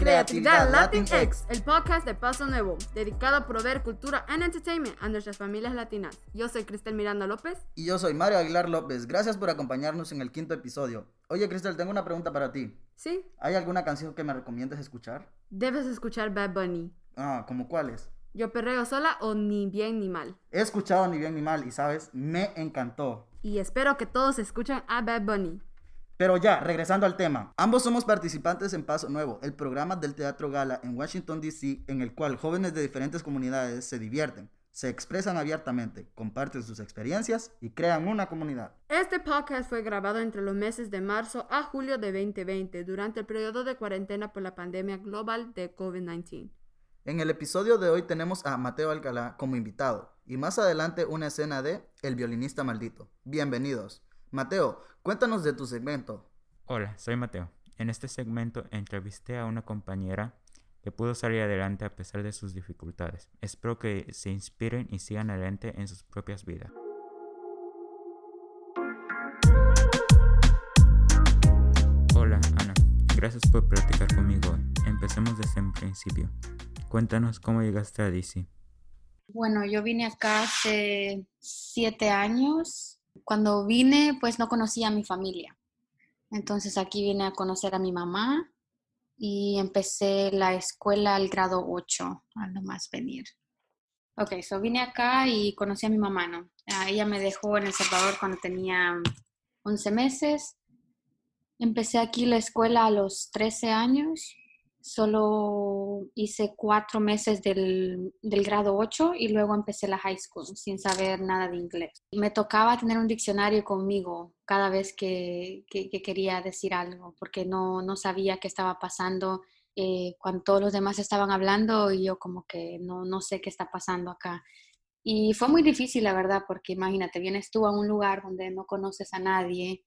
Creatividad Latinx, el podcast de Paso Nuevo, dedicado a proveer cultura and entertainment a nuestras familias latinas. Yo soy Cristel Miranda López. Y yo soy Mario Aguilar López. Gracias por acompañarnos en el quinto episodio. Oye, Cristel, tengo una pregunta para ti. ¿Sí? ¿Hay alguna canción que me recomiendes escuchar? Debes escuchar Bad Bunny. Ah, ¿como cuáles? Yo perreo sola o ni bien ni mal. He escuchado Ni bien ni mal y, ¿sabes? Me encantó. Y espero que todos escuchen a Bad Bunny. Pero ya, regresando al tema. Ambos somos participantes en Paso Nuevo, el programa del Teatro Gala en Washington, D.C., en el cual jóvenes de diferentes comunidades se divierten, se expresan abiertamente, comparten sus experiencias y crean una comunidad. Este podcast fue grabado entre los meses de marzo a julio de 2020, durante el periodo de cuarentena por la pandemia global de COVID-19. En el episodio de hoy tenemos a Mateo Alcalá como invitado y más adelante una escena de El violinista maldito. Bienvenidos. Mateo, cuéntanos de tu segmento. Hola, soy Mateo. En este segmento entrevisté a una compañera que pudo salir adelante a pesar de sus dificultades. Espero que se inspiren y sigan adelante en sus propias vidas. Hola, Ana. Gracias por platicar conmigo hoy. Empecemos desde el principio. Cuéntanos cómo llegaste a DC. Bueno, yo vine acá hace siete años cuando vine, pues no conocía a mi familia. Entonces aquí vine a conocer a mi mamá y empecé la escuela al grado 8, a nomás venir. Ok, so vine acá y conocí a mi mamá, ¿no? ella me dejó en El Salvador cuando tenía 11 meses. Empecé aquí la escuela a los 13 años solo hice cuatro meses del, grado 8 y luego empecé la high school sin saber nada de inglés. Me tocaba tener un diccionario conmigo cada vez que, quería decir algo, porque no, no, sabía qué estaba pasando eh, cuando todos los demás estaban hablando y yo como que no, no sé qué está pasando acá. Y fue muy difícil, la verdad, porque imagínate, vienes tú a un lugar donde no conoces a nadie,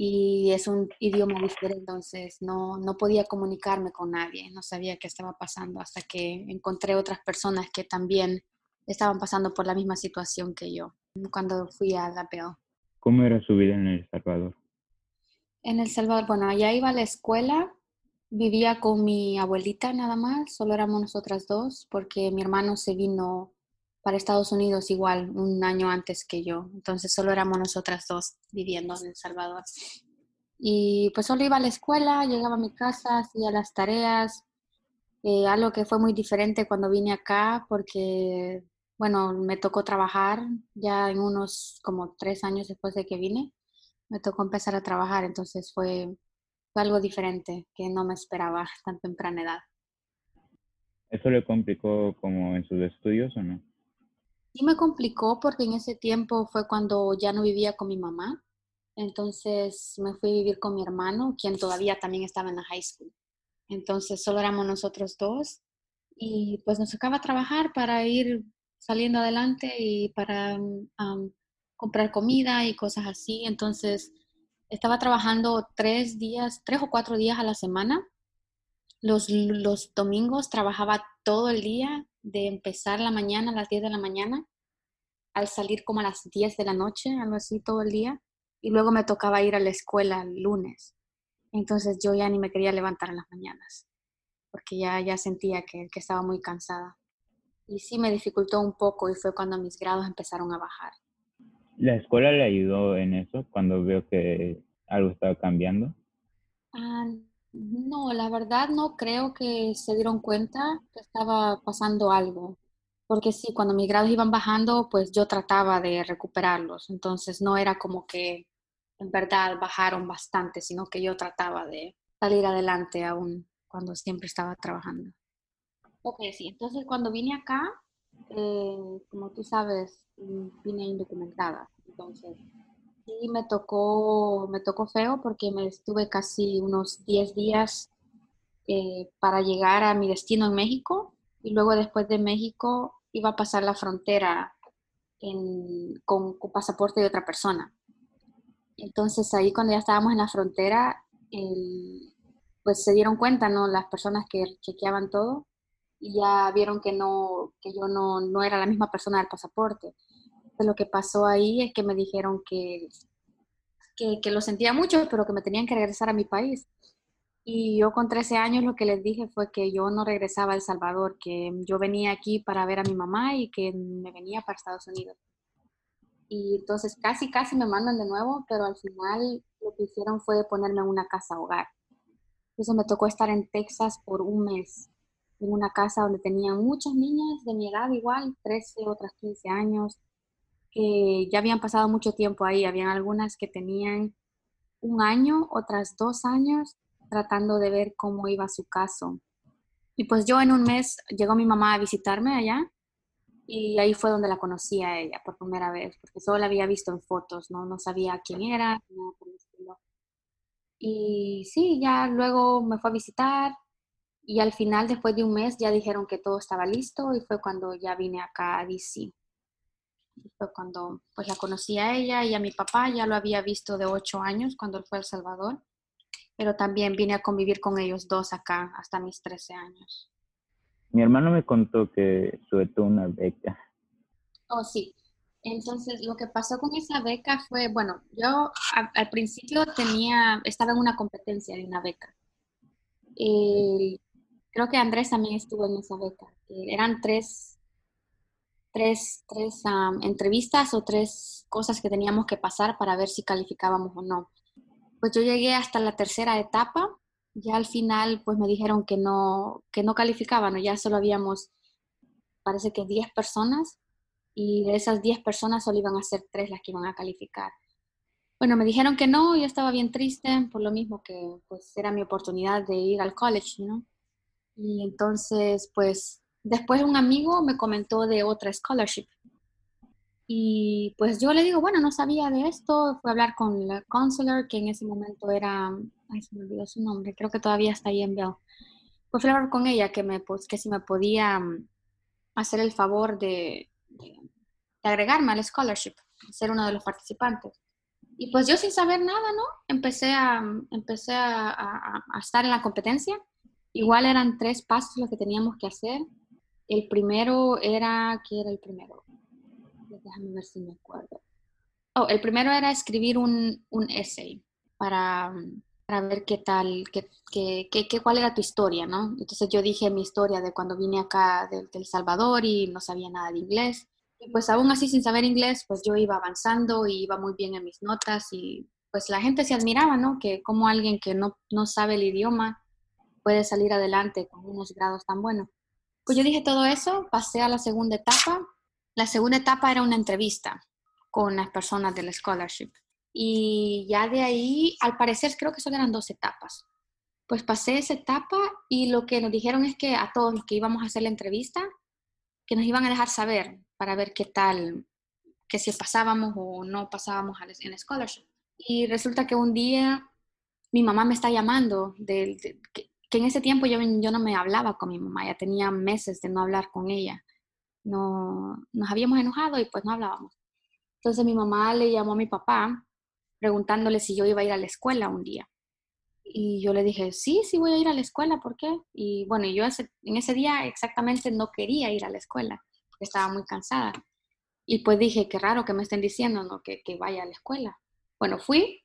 y es un idioma diferente, entonces no, no podía comunicarme con nadie, no sabía qué estaba pasando hasta que encontré otras personas que también estaban pasando por la misma situación que yo cuando fui a la ¿Cómo era su vida en El Salvador? En El Salvador, bueno, allá iba a la escuela, vivía con mi abuelita nada más, solo éramos nosotras dos, porque mi hermano se vino para Estados Unidos igual un año antes que yo. Entonces solo éramos nosotras dos viviendo en El Salvador. Y pues solo iba a la escuela, llegaba a mi casa, hacía las tareas, eh, algo que fue muy diferente cuando vine acá porque, bueno, me tocó trabajar ya en unos como tres años después de que vine, me tocó empezar a trabajar, entonces fue, fue algo diferente que no me esperaba tan temprana edad. ¿Eso le complicó como en sus estudios o no? Sí me complicó porque en ese tiempo fue cuando ya no vivía con mi mamá. Entonces me fui a vivir con mi hermano, quien todavía también estaba en la high school. Entonces solo éramos nosotros dos y pues nos tocaba trabajar para ir saliendo adelante y para comprar comida y cosas así. Entonces estaba trabajando tres días, tres o cuatro días a la semana. Los, los domingos trabajaba todo el día de empezar la mañana a las 10 de la mañana, al salir como a las 10 de la noche, algo así todo el día, y luego me tocaba ir a la escuela el lunes. Entonces yo ya ni me quería levantar en las mañanas, porque ya, ya sentía que, que estaba muy cansada. Y sí me dificultó un poco y fue cuando mis grados empezaron a bajar. ¿La escuela le ayudó en eso cuando veo que algo estaba cambiando? Ah, no, la verdad no creo que se dieron cuenta que estaba pasando algo, porque sí, cuando mis grados iban bajando, pues yo trataba de recuperarlos, entonces no era como que en verdad bajaron bastante, sino que yo trataba de salir adelante aún cuando siempre estaba trabajando. Ok, sí, entonces cuando vine acá, eh, como tú sabes, vine indocumentada, entonces sí me tocó, me tocó feo porque me estuve casi unos 10 días eh, para llegar a mi destino en México y luego después de México iba a pasar la frontera con, pasaporte de otra persona. Entonces ahí cuando ya estábamos en la frontera, pues se dieron cuenta, ¿no? Las personas que chequeaban todo y ya vieron que no, que yo no, no era la misma persona del pasaporte lo que pasó ahí es que me dijeron que, que, lo sentía mucho, pero que me tenían que regresar a mi país. Y yo con 13 años lo que les dije fue que yo no regresaba a El Salvador, que yo venía aquí para ver a mi mamá y que me venía para Estados Unidos. Y entonces casi, casi me mandan de nuevo, pero al final lo que hicieron fue ponerme en una casa hogar. Entonces me tocó estar en Texas por un mes, en una casa donde tenían muchas niñas de mi edad igual, 13, otras 15 años, que ya habían pasado mucho tiempo ahí. Habían algunas que tenían un año, otras dos años, tratando de ver cómo iba su caso. Y pues yo en un mes llegó mi mamá a visitarme allá y ahí fue donde la conocí a ella por primera vez, porque solo la había visto en fotos, no, no sabía quién era, Y sí, ya luego me fue a visitar y al final, después de un mes, ya dijeron que todo estaba listo y fue cuando ya vine acá a DC. Fue cuando pues la conocí a ella y a mi papá, ya lo había visto de ocho años cuando él fue a El Salvador, pero también vine a convivir con ellos dos acá hasta mis 13 años. Mi hermano me contó que sueltó una beca. Oh, sí. Entonces, lo que pasó con esa beca fue, bueno, yo al principio tenía, estaba en una competencia de una beca. creo que Andrés también estuvo en esa beca. eran tres, tres, tres entrevistas o tres cosas que teníamos que pasar para ver si calificábamos o no. Pues yo llegué hasta la tercera etapa ya al final pues me dijeron que no, que no calificaban, ya solo habíamos, parece que 10 personas y de esas 10 personas solo iban a ser 3 las que iban a calificar. Bueno, me dijeron que no, yo estaba bien triste por lo mismo que pues era mi oportunidad de ir al college, ¿no? Y entonces pues después un amigo me comentó de otra scholarship y pues yo le digo, bueno, no sabía de esto, fui a hablar con la counselor, que en ese momento era, ay, se me olvidó su nombre, creo que todavía está ahí en Bell. Pues fui a hablar con ella que, me, pues, que si me podía mm, hacer el favor de, agregarme al scholarship, ser uno de los participantes. Y pues yo sin saber nada, ¿no? Empecé a, empecé a, estar en la competencia. Igual eran tres pasos los que teníamos que hacer. El primero era, ¿qué era el primero? déjame ver si me acuerdo. Oh, el primero era escribir un, un essay para, para, ver qué tal, qué, qué, qué, cuál era tu historia, ¿no? Entonces yo dije mi historia de cuando vine acá de, El Salvador y no sabía nada de inglés. Y pues aún así sin saber inglés, pues yo iba avanzando y iba muy bien en mis notas y pues la gente se admiraba, ¿no? Que como alguien que no, no sabe el idioma puede salir adelante con unos grados tan buenos. Pues yo dije todo eso, pasé a la segunda etapa la segunda etapa era una entrevista con las personas del scholarship. Y ya de ahí, al parecer, creo que solo eran dos etapas. Pues pasé esa etapa y lo que nos dijeron es que a todos los que íbamos a hacer la entrevista, que nos iban a dejar saber para ver qué tal, que si pasábamos o no pasábamos en el scholarship. Y resulta que un día mi mamá me está llamando, de, que, en ese tiempo yo, yo no me hablaba con mi mamá, ya tenía meses de no hablar con ella no, nos habíamos enojado y pues no hablábamos. Entonces mi mamá le llamó a mi papá preguntándole si yo iba a ir a la escuela un día. Y yo le dije, sí, sí voy a ir a la escuela, ¿por qué? Y bueno, yo en ese día exactamente no quería ir a la escuela, estaba muy cansada. Y pues dije, qué raro que me estén diciendo ¿no? que, que vaya a la escuela. Bueno, fui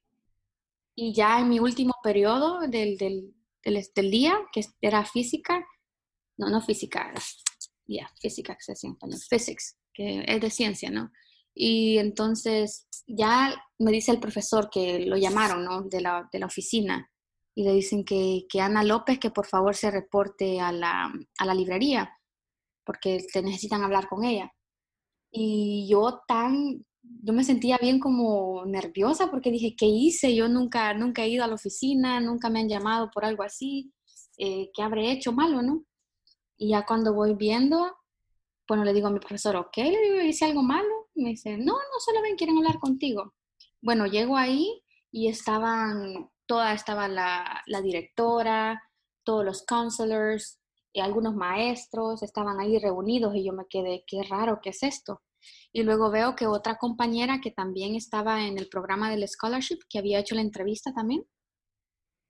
y ya en mi último periodo del, del, del, del día, que era física, no, no física, ya, física, que en physics, que es de ciencia, ¿no? Y entonces ya me dice el profesor que lo llamaron, ¿no? De la, de la oficina y le dicen que, que, Ana López que por favor se reporte a la, a la librería porque te necesitan hablar con ella. Y yo tan, yo me sentía bien como nerviosa porque dije, ¿qué hice? Yo nunca, nunca he ido a la oficina, nunca me han llamado por algo así, eh, ¿qué habré hecho malo, no? Y ya cuando voy viendo, bueno, le digo a mi profesor, ok, le digo, ¿hice algo malo? me dice, no, no, solo ven, quieren hablar contigo. Bueno, llego ahí y estaban, toda estaba la, la directora, todos los counselors y algunos maestros estaban ahí reunidos y yo me quedé, qué raro, ¿qué es esto? Y luego veo que otra compañera que también estaba en el programa del scholarship, que había hecho la entrevista también,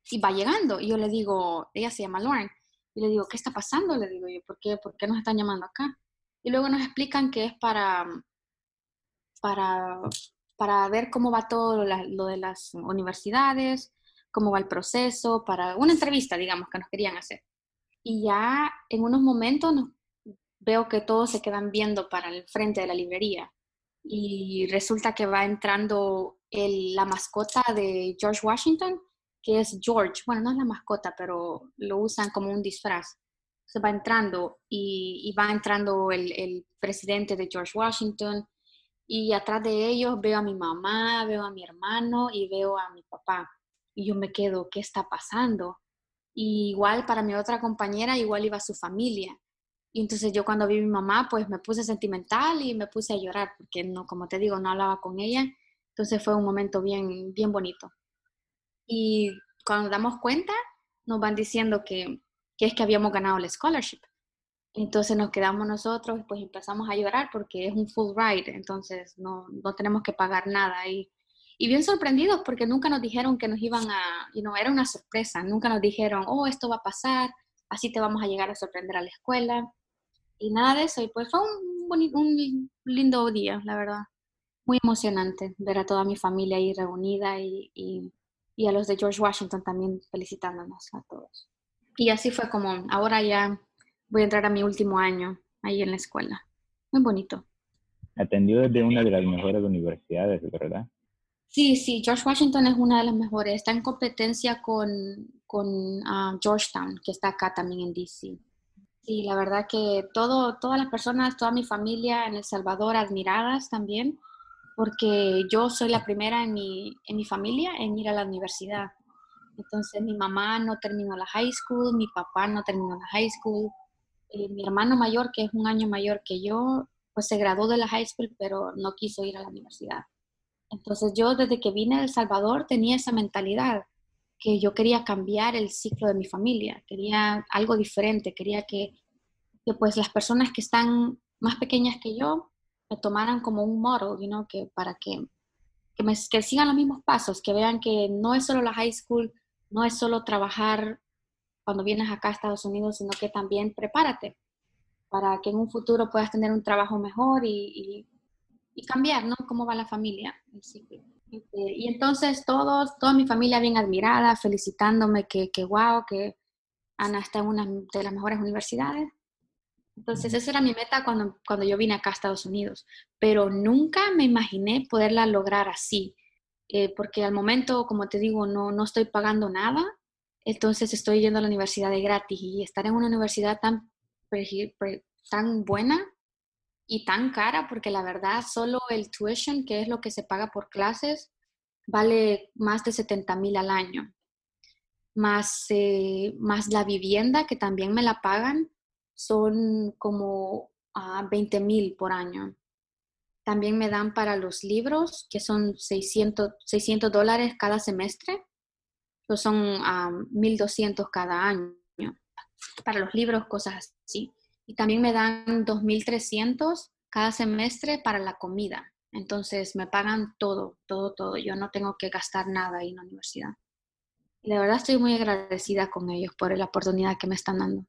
y va llegando. Y yo le digo, ella se llama Lauren, y le digo, ¿qué está pasando? Le digo yo, ¿por qué, ¿por qué nos están llamando acá? Y luego nos explican que es para, para, para ver cómo va todo lo, de las universidades, cómo va el proceso, para una entrevista, digamos, que nos querían hacer. Y ya en unos momentos veo que todos se quedan viendo para el frente de la librería. Y resulta que va entrando el, la mascota de George Washington, que es George. Bueno, no es la mascota, pero lo usan como un disfraz. Se va entrando y, va entrando el, el, presidente de George Washington. Y atrás de ellos veo a mi mamá, veo a mi hermano y veo a mi papá. Y yo me quedo, ¿qué está pasando? Y igual para mi otra compañera, igual iba su familia. Y entonces yo cuando vi a mi mamá, pues me puse sentimental y me puse a llorar, porque no, como te digo, no hablaba con ella. Entonces fue un momento bien, bien bonito. Y cuando damos cuenta, nos van diciendo que, que es que habíamos ganado el scholarship. Entonces nos quedamos nosotros y pues empezamos a llorar porque es un full ride, entonces no, no tenemos que pagar nada. Y, y bien sorprendidos porque nunca nos dijeron que nos iban a, you know, era una sorpresa, nunca nos dijeron, oh, esto va a pasar, así te vamos a llegar a sorprender a la escuela. Y nada de eso, y pues fue un, bonito, un lindo día, la verdad. Muy emocionante ver a toda mi familia ahí reunida y, y, y a los de George Washington también felicitándonos a todos. Y así fue como, ahora ya voy a entrar a mi último año ahí en la escuela. Muy bonito. Atendió desde una de las mejores universidades, ¿verdad? Sí, sí, George Washington es una de las mejores. Está en competencia con, con ah, Georgetown, que está acá también en DC. Sí, la verdad que todo, todas las personas, toda mi familia en El Salvador admiradas también, porque yo soy la primera en mi, en mi familia en ir a la universidad. Entonces mi mamá no terminó la high school, mi papá no terminó la high school, eh, mi hermano mayor, que es un año mayor que yo, pues se graduó de la high school, pero no quiso ir a la universidad. Entonces yo desde que vine a El Salvador tenía esa mentalidad, que yo quería cambiar el ciclo de mi familia, quería algo diferente, quería que, que pues las personas que están más pequeñas que yo me tomaran como un model, you que para que, que, me, que sigan los mismos pasos, que vean que no es solo la high school, no es solo trabajar cuando vienes acá a Estados Unidos, sino que también prepárate para que en un futuro puedas tener un trabajo mejor y, y, cambiar, ¿no? Cómo va la familia. Este, y entonces todos, toda mi familia bien admirada, felicitándome que, que wow, que Ana está en una de las mejores universidades. Entonces esa era mi meta cuando, cuando yo vine acá a Estados Unidos, pero nunca me imaginé poderla lograr así, eh, porque al momento, como te digo, no, no estoy pagando nada, entonces estoy yendo a la universidad de gratis y estar en una universidad tan, tan buena y tan cara, porque la verdad solo el tuition, que es lo que se paga por clases, vale más de 70 mil al año. Más, eh, más la vivienda, que también me la pagan, son como 20 mil por año. También me dan para los libros, que son 600, 600 dólares cada semestre son 1.200 cada año para los libros, cosas así. Y también me dan 2.300 cada semestre para la comida. Entonces me pagan todo, todo, todo. Yo no tengo que gastar nada ahí en la universidad. Y de verdad estoy muy agradecida con ellos por la oportunidad que me están dando.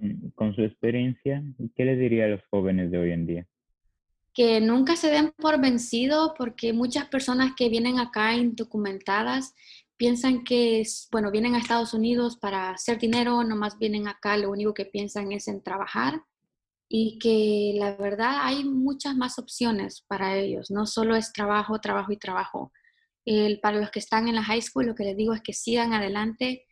Mm, con su experiencia, ¿qué les diría a los jóvenes de hoy en día? Que nunca se den por vencidos porque muchas personas que vienen acá indocumentadas piensan que, bueno, vienen a Estados Unidos para hacer dinero, nomás vienen acá, lo único que piensan es en trabajar y que la verdad hay muchas más opciones para ellos, no solo es trabajo, trabajo y trabajo. El, para los que están en la high school, lo que les digo es que sigan adelante,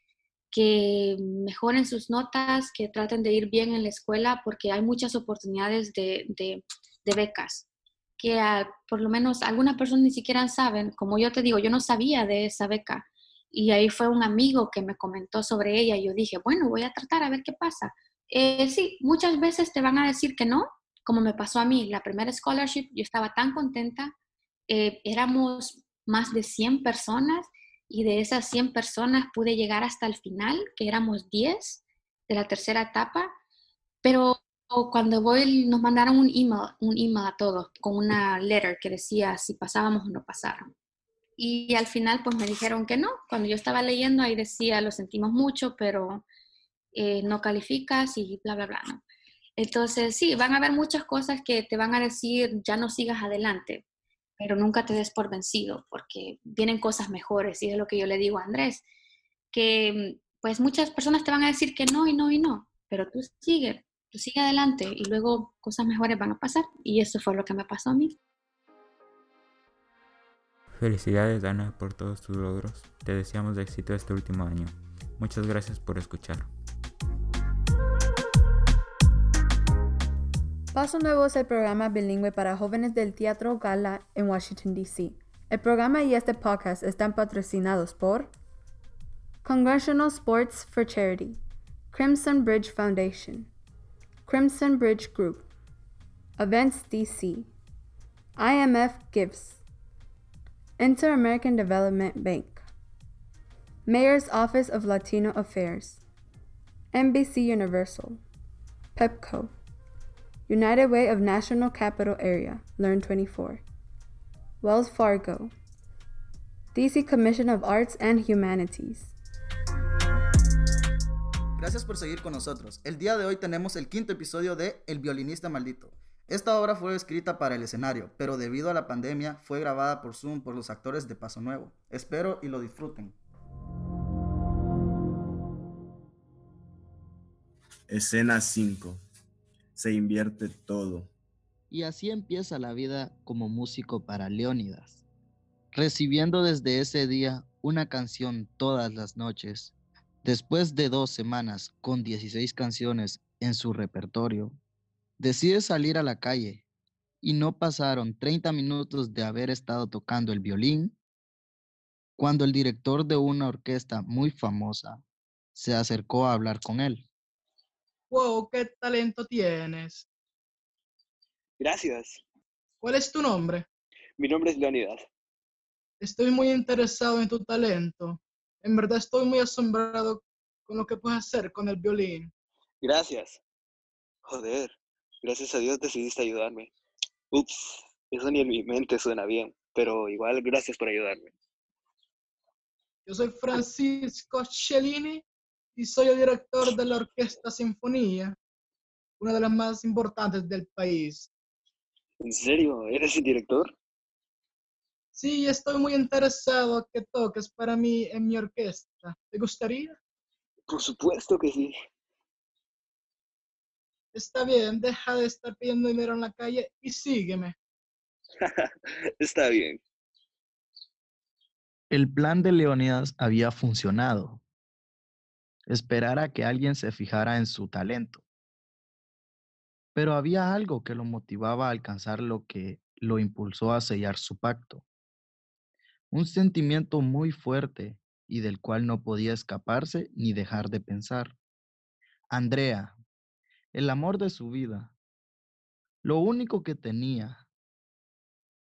que mejoren sus notas, que traten de ir bien en la escuela, porque hay muchas oportunidades de, de, de becas que por lo menos algunas personas ni siquiera saben, como yo te digo, yo no sabía de esa beca y ahí fue un amigo que me comentó sobre ella y yo dije, bueno, voy a tratar a ver qué pasa. Eh, sí, muchas veces te van a decir que no, como me pasó a mí, la primera scholarship, yo estaba tan contenta, eh, éramos más de 100 personas y de esas 100 personas pude llegar hasta el final, que éramos 10 de la tercera etapa, pero cuando voy nos mandaron un email, un email a todos con una letter que decía si pasábamos o no pasábamos. Y al final pues me dijeron que no. Cuando yo estaba leyendo ahí decía, lo sentimos mucho, pero eh, no calificas y bla, bla, bla. ¿no? Entonces sí, van a haber muchas cosas que te van a decir, ya no sigas adelante. pero nunca te des por vencido porque vienen cosas mejores y es lo que yo le digo a Andrés, que pues muchas personas te van a decir que no y no y no, pero tú sigue, tú sigue adelante y luego cosas mejores van a pasar y eso fue lo que me pasó a mí. Felicidades Ana por todos tus logros. Te deseamos de éxito este último año. Muchas gracias por escuchar. Paso Nuevo es el programa bilingüe para jóvenes del Teatro Gala en Washington, D.C. El programa y este podcast están patrocinados por Congressional Sports for Charity, Crimson Bridge Foundation, Crimson Bridge Group, Events DC, IMF Gives, Inter American Development Bank, Mayor's Office of Latino Affairs, NBC Universal, PEPCO, United Way of National Capital Area, Learn 24, Wells Fargo, DC Commission of Arts and Humanities. Gracias por seguir con nosotros. El día de hoy tenemos el quinto episodio de El violinista maldito. Esta obra fue escrita para el escenario, pero debido a la pandemia fue grabada por Zoom por los actores de Paso Nuevo. Espero y lo disfruten. Escena 5. Se invierte todo. Y así empieza la vida como músico para Leónidas, recibiendo desde ese día una canción todas las noches. Después de dos semanas con 16 canciones en su repertorio, decide salir a la calle y no pasaron 30 minutos de haber estado tocando el violín cuando el director de una orquesta muy famosa se acercó a hablar con él. Wow, qué talento tienes. Gracias. ¿Cuál es tu nombre? Mi nombre es Leonidas. Estoy muy interesado en tu talento. En verdad estoy muy asombrado con lo que puedes hacer con el violín. Gracias. Joder, gracias a Dios decidiste ayudarme. Ups, eso ni en mi mente suena bien, pero igual gracias por ayudarme. Yo soy Francisco Cellini y soy el director de la Orquesta Sinfonía, una de las más importantes del país. ¿En serio? ¿Eres el director? Sí, estoy muy interesado que toques para mí en mi orquesta. ¿Te gustaría? Por supuesto que sí. Está bien, deja de estar pidiendo dinero en la calle y sígueme. Está bien. El plan de Leónidas había funcionado. Esperar a que alguien se fijara en su talento. Pero había algo que lo motivaba a alcanzar lo que lo impulsó a sellar su pacto. Un sentimiento muy fuerte y del cual no podía escaparse ni dejar de pensar. Andrea, el amor de su vida, lo único que tenía,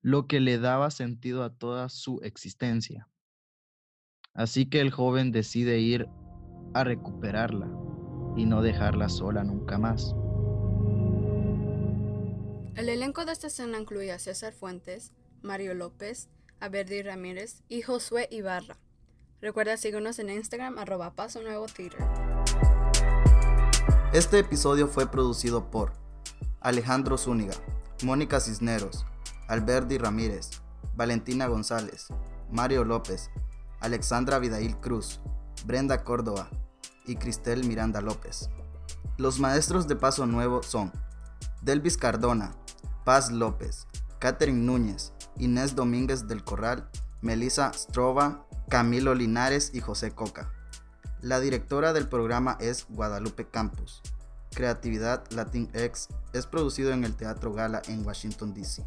lo que le daba sentido a toda su existencia. Así que el joven decide ir a recuperarla y no dejarla sola nunca más. El elenco de esta escena incluye a César Fuentes, Mario López, Averdi Ramírez y Josué Ibarra. Recuerda seguirnos en Instagram arroba Paso Nuevo Theater. Este episodio fue producido por Alejandro Zúñiga, Mónica Cisneros, Alberdi Ramírez, Valentina González, Mario López, Alexandra Vidail Cruz, Brenda Córdoba y Cristel Miranda López. Los maestros de Paso Nuevo son Delvis Cardona, Paz López, Catherine Núñez, Inés Domínguez del Corral, Melissa Strova, Camilo Linares y José Coca. La directora del programa es Guadalupe Campos. Creatividad Latinx es producido en el Teatro Gala en Washington, D.C.